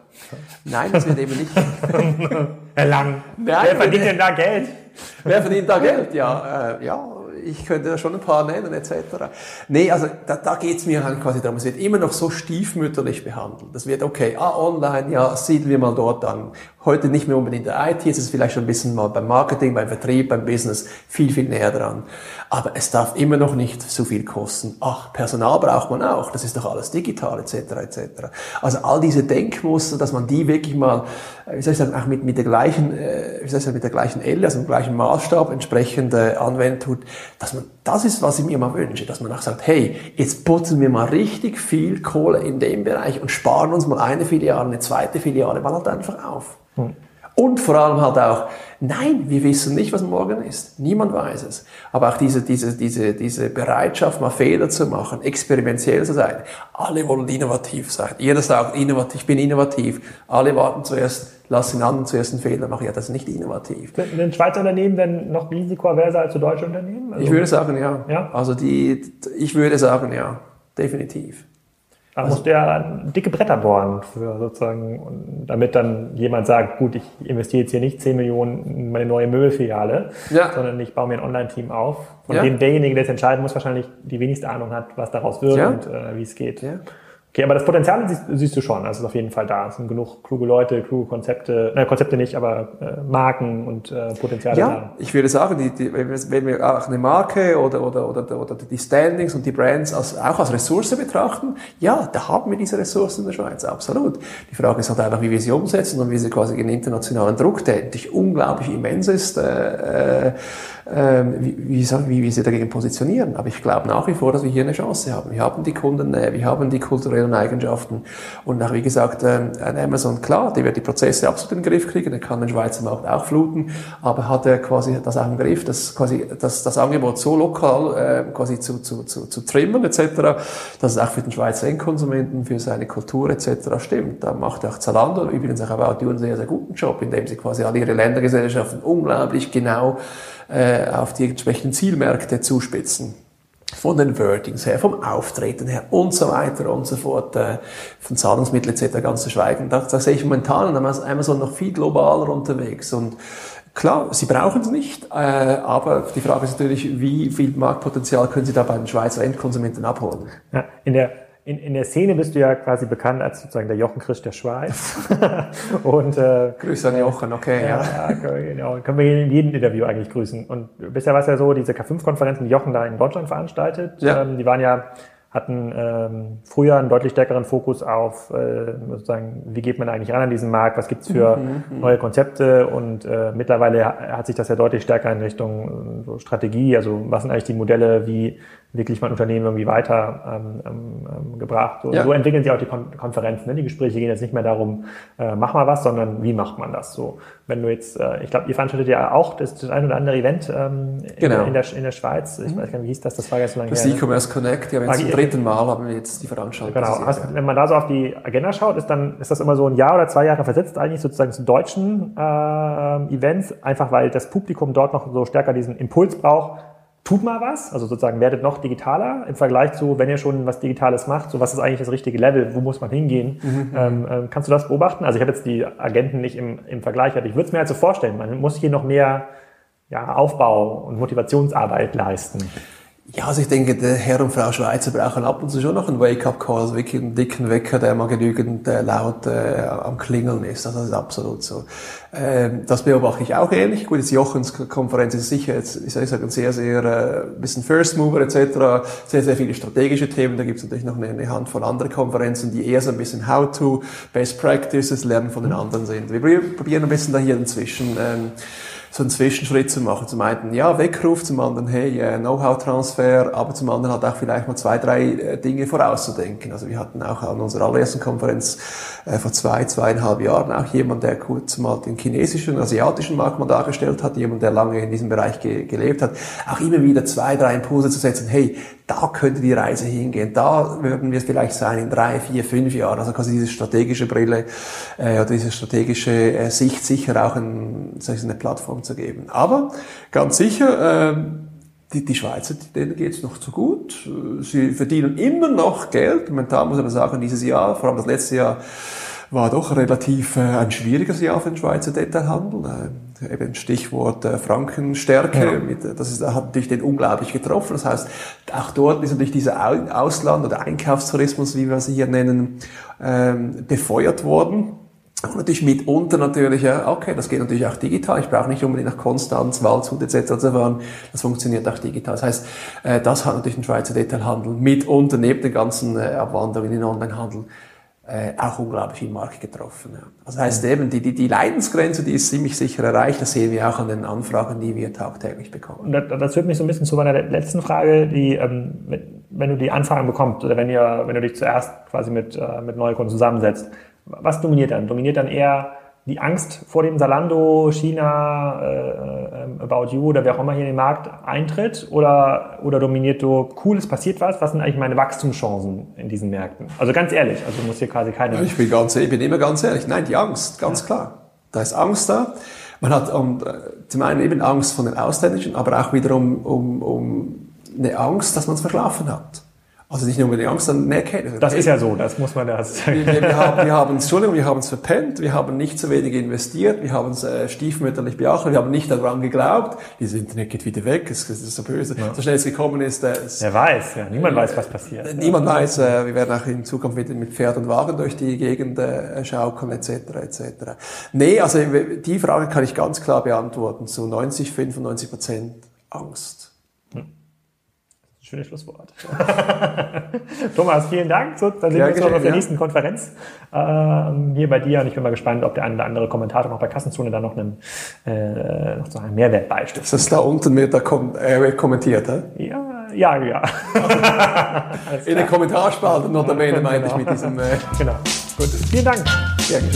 Nein, das wird eben nicht. *laughs* Herr Lang, Nein, wer verdient denn da Geld? Wer verdient da Geld? Ja, äh, ja, ich könnte da schon ein paar nennen, etc. Nee, also da, da geht es mir halt quasi darum, es wird immer noch so stiefmütterlich behandelt. Das wird, okay, ah, online, ja, siedeln wir mal dort an. Heute nicht mehr unbedingt in der IT, es ist vielleicht schon ein bisschen mal beim Marketing, beim Vertrieb, beim Business viel, viel näher dran. Aber es darf immer noch nicht so viel kosten. Ach, Personal braucht man auch, das ist doch alles digital, etc., etc. Also all diese Denkmuster, dass man die wirklich mal, äh, wie soll ich sagen, auch mit, mit der gleichen, äh, wie soll ich sagen, mit der gleichen Elle, also dem gleichen Maßstab entsprechend äh, anwenden tut, dass man, das ist, was ich mir mal wünsche, dass man auch sagt, hey, jetzt putzen wir mal richtig viel Kohle in dem Bereich und sparen uns mal eine Filiale, eine zweite Filiale, mal halt einfach auf. Hm. Und vor allem halt auch, nein, wir wissen nicht, was morgen ist. Niemand weiß es. Aber auch diese, diese, diese, diese Bereitschaft, mal Fehler zu machen, experimentell zu sein. Alle wollen innovativ sein. Jeder sagt, innovativ, ich bin innovativ. Alle warten zuerst, lass den anderen zuerst einen Fehler machen. Ja, das ist nicht innovativ. Sind ein Schweizer Unternehmen denn noch risikoaverser als so deutsche Unternehmen? Also, ich würde sagen, ja. ja. Also die, ich würde sagen, ja. Definitiv. Da also, muss der dicke Bretter bohren, für sozusagen, damit dann jemand sagt, gut, ich investiere jetzt hier nicht 10 Millionen in meine neue Möbelfiliale, ja. sondern ich baue mir ein Online-Team auf, von ja. dem derjenige, der es entscheiden muss, wahrscheinlich die wenigste Ahnung hat, was daraus wird ja. und äh, wie es geht. Okay, aber das Potenzial siehst, siehst, du schon, also ist auf jeden Fall da. Es sind genug kluge Leute, kluge Konzepte, nein, Konzepte nicht, aber äh, Marken und äh, Potenziale ja, da. Ich würde sagen, die, die, wenn wir auch eine Marke oder, oder, oder, oder die Standings und die Brands als, auch als Ressource betrachten, ja, da haben wir diese Ressourcen in der Schweiz, absolut. Die Frage ist halt einfach, wie wir sie umsetzen und wie sie quasi den internationalen Druck, der natürlich unglaublich immens ist, äh, äh, ähm, wie, wie, wie wir sie dagegen positionieren. Aber ich glaube nach wie vor, dass wir hier eine Chance haben. Wir haben die Kundennähe, wir haben die kulturellen Eigenschaften. Und auch, wie gesagt, ähm, ein Amazon, klar, der wird die Prozesse absolut in den Griff kriegen, der kann den Schweizer Markt auch fluten, aber hat er quasi das auch im Griff, dass quasi das, das Angebot so lokal äh, quasi zu, zu, zu, zu trimmen etc., dass es auch für den Schweizer Endkonsumenten, für seine Kultur etc. stimmt. Da macht auch Zalando, übrigens auch About einen sehr, sehr guten Job, indem sie quasi alle ihre Ländergesellschaften unglaublich genau äh, auf die entsprechenden Zielmärkte zuspitzen. Von den Wordings her, vom Auftreten her und so weiter und so fort, äh, von Zahlungsmitteln etc. ganz zu schweigen. Da, da sehe ich momentan Amazon noch viel globaler unterwegs und Klar, sie brauchen es nicht, äh, aber die Frage ist natürlich, wie viel Marktpotenzial können sie da bei den Schweizer Endkonsumenten abholen? Ja, in der in, in der Szene bist du ja quasi bekannt als sozusagen der Jochen Christ der Schweiz. *laughs* und, äh, Grüße an Jochen, okay. Ja, ja. genau. Können wir in jedem Interview eigentlich grüßen. Und bisher war es ja so, diese K5-Konferenzen, die Jochen da in Deutschland veranstaltet, ja. ähm, die waren ja hatten ähm, früher einen deutlich stärkeren Fokus auf äh, sozusagen, wie geht man eigentlich ran an diesen Markt, was gibt's für mhm, mhm, neue Konzepte und äh, mittlerweile hat sich das ja deutlich stärker in Richtung äh, so Strategie, also was sind eigentlich die Modelle, wie wirklich mein Unternehmen irgendwie weiter ähm, ähm, ähm, gebracht. So, ja. so entwickeln sich auch die Kon Konferenzen. Ne? Die Gespräche gehen jetzt nicht mehr darum, äh, mach mal was, sondern wie macht man das so. Wenn du jetzt, äh, ich glaube, ihr veranstaltet ja auch das, das ein oder andere Event ähm, genau. in, in, der, in der Schweiz. Ich mhm. weiß gar nicht, wie hieß das, das war ja so lange Das E-Commerce Connect, ja, zum dritten Mal haben wir jetzt die Veranstaltung. Genau, Hast, ja. wenn man da so auf die Agenda schaut, ist dann ist das immer so ein Jahr oder zwei Jahre versetzt eigentlich sozusagen zu deutschen äh, Events, einfach weil das Publikum dort noch so stärker diesen Impuls braucht, tut mal was, also sozusagen werdet noch digitaler im Vergleich zu, wenn ihr schon was Digitales macht, so was ist eigentlich das richtige Level, wo muss man hingehen? Mhm. Ähm, ähm, kannst du das beobachten? Also ich habe jetzt die Agenten nicht im, im Vergleich, aber ich würde es mir halt so vorstellen, man muss hier noch mehr ja, Aufbau und Motivationsarbeit leisten. Ja, also ich denke, der Herr und Frau Schweizer brauchen ab und zu schon noch einen Wake-up-Call, also wirklich einen dicken Wecker, der mal genügend äh, laut äh, am Klingeln ist. Also das ist absolut so. Ähm, das beobachte ich auch ähnlich. Gut, jetzt Jochens Konferenz ist sicher jetzt, ich sage ein sehr, sehr äh, bisschen First Mover etc., sehr, sehr viele strategische Themen. Da gibt es natürlich noch eine, eine Handvoll andere Konferenzen, die eher so ein bisschen How-to, Best Practices, Lernen von den anderen sind. Wir probieren ein bisschen da hier inzwischen ähm, so einen Zwischenschritt zu machen. Zum einen, ja, Weckruf, zum anderen, hey, äh, Know-how-Transfer, aber zum anderen halt auch vielleicht mal zwei, drei äh, Dinge vorauszudenken. Also wir hatten auch an unserer allerersten Konferenz äh, vor zwei, zweieinhalb Jahren auch jemand, der kurz mal den chinesischen, asiatischen Markt mal dargestellt hat, jemand, der lange in diesem Bereich ge gelebt hat, auch immer wieder zwei, drei Impulse zu setzen, hey, da könnte die Reise hingehen, da würden wir vielleicht sein in drei, vier, fünf Jahren. Also quasi diese strategische Brille äh, oder diese strategische äh, Sicht sicher auch ein, eine Plattform zu geben. Aber ganz sicher, äh, die, die Schweizer, denen geht's noch zu gut. Sie verdienen immer noch Geld. Momentan muss man sagen, dieses Jahr, vor allem das letzte Jahr, war doch relativ äh, ein schwieriges Jahr für den Schweizer Detailhandel. Äh, eben Stichwort äh, Frankenstärke, ja. mit, äh, das ist, hat natürlich den unglaublich getroffen. Das heißt, auch dort ist natürlich dieser Ausland- oder Einkaufstourismus, wie wir sie hier nennen, ähm, befeuert worden. Und natürlich mitunter natürlich, ja, okay, das geht natürlich auch digital. Ich brauche nicht unbedingt nach Konstanz, Waldshut etc. zu fahren. Das funktioniert auch digital. Das heißt, äh, das hat natürlich den Schweizer Detailhandel mitunter neben der ganzen äh, Abwanderung in den Onlinehandel äh, auch unglaublich viel Markt getroffen. Ja. Das heißt eben, die, die, die Leidensgrenze, die ist ziemlich sicher erreicht. Das sehen wir auch an den Anfragen, die wir tagtäglich bekommen. Und das, das führt mich so ein bisschen zu meiner letzten Frage, die, ähm, wenn du die Anfragen bekommst oder wenn, ihr, wenn du dich zuerst quasi mit, äh, mit Neukunden zusammensetzt, was dominiert dann? Dominiert dann eher die Angst vor dem Salando, China, äh, ähm, About You oder wer auch immer hier in den Markt eintritt? Oder, oder dominiert du, cool, es passiert was? Was sind eigentlich meine Wachstumschancen in diesen Märkten? Also ganz ehrlich, also muss hier quasi keine... ich bin, ganz, ich bin immer ganz ehrlich. Nein, die Angst, ganz klar. Da ist Angst da. Man hat um, äh, zum einen eben Angst von den Ausländischen, aber auch wiederum um, um eine Angst, dass man es verschlafen hat. Also nicht nur mit der Angst, sondern mehr Kenntnis. Das ist ja so, das muss man da sagen. Wir, wir, haben, wir haben, Entschuldigung, wir haben es verpennt, wir haben nicht zu wenig investiert, wir haben es äh, stiefmütterlich beachtet, wir haben nicht daran geglaubt, dieses Internet geht wieder weg, es, es ist so böse. Ja. So schnell es gekommen ist. Äh, es, Wer weiß, ja, niemand äh, weiß, was passiert. Äh, niemand ja. weiß, äh, wir werden auch in Zukunft wieder mit Pferd und Wagen durch die Gegend äh, schaukeln, etc., etc. Nee, also die Frage kann ich ganz klar beantworten, zu 90, 95 Prozent Angst. Schönes Schlusswort. *laughs* Thomas, vielen Dank. So, dann sehen wir uns noch auf der nächsten Konferenz ähm, hier bei dir. Und ich bin mal gespannt, ob der eine oder andere Kommentator noch bei Kassenzone da noch einen, äh, noch so einen Mehrwert beistiftet. Das ist da unten mit der Kom äh, kommentiert, hä? Ja, ja, ja. *laughs* In den Kommentarspalte noch erwähnen, *laughs* meinte ich mit diesem... Äh genau. Gut, vielen Dank. Gerne.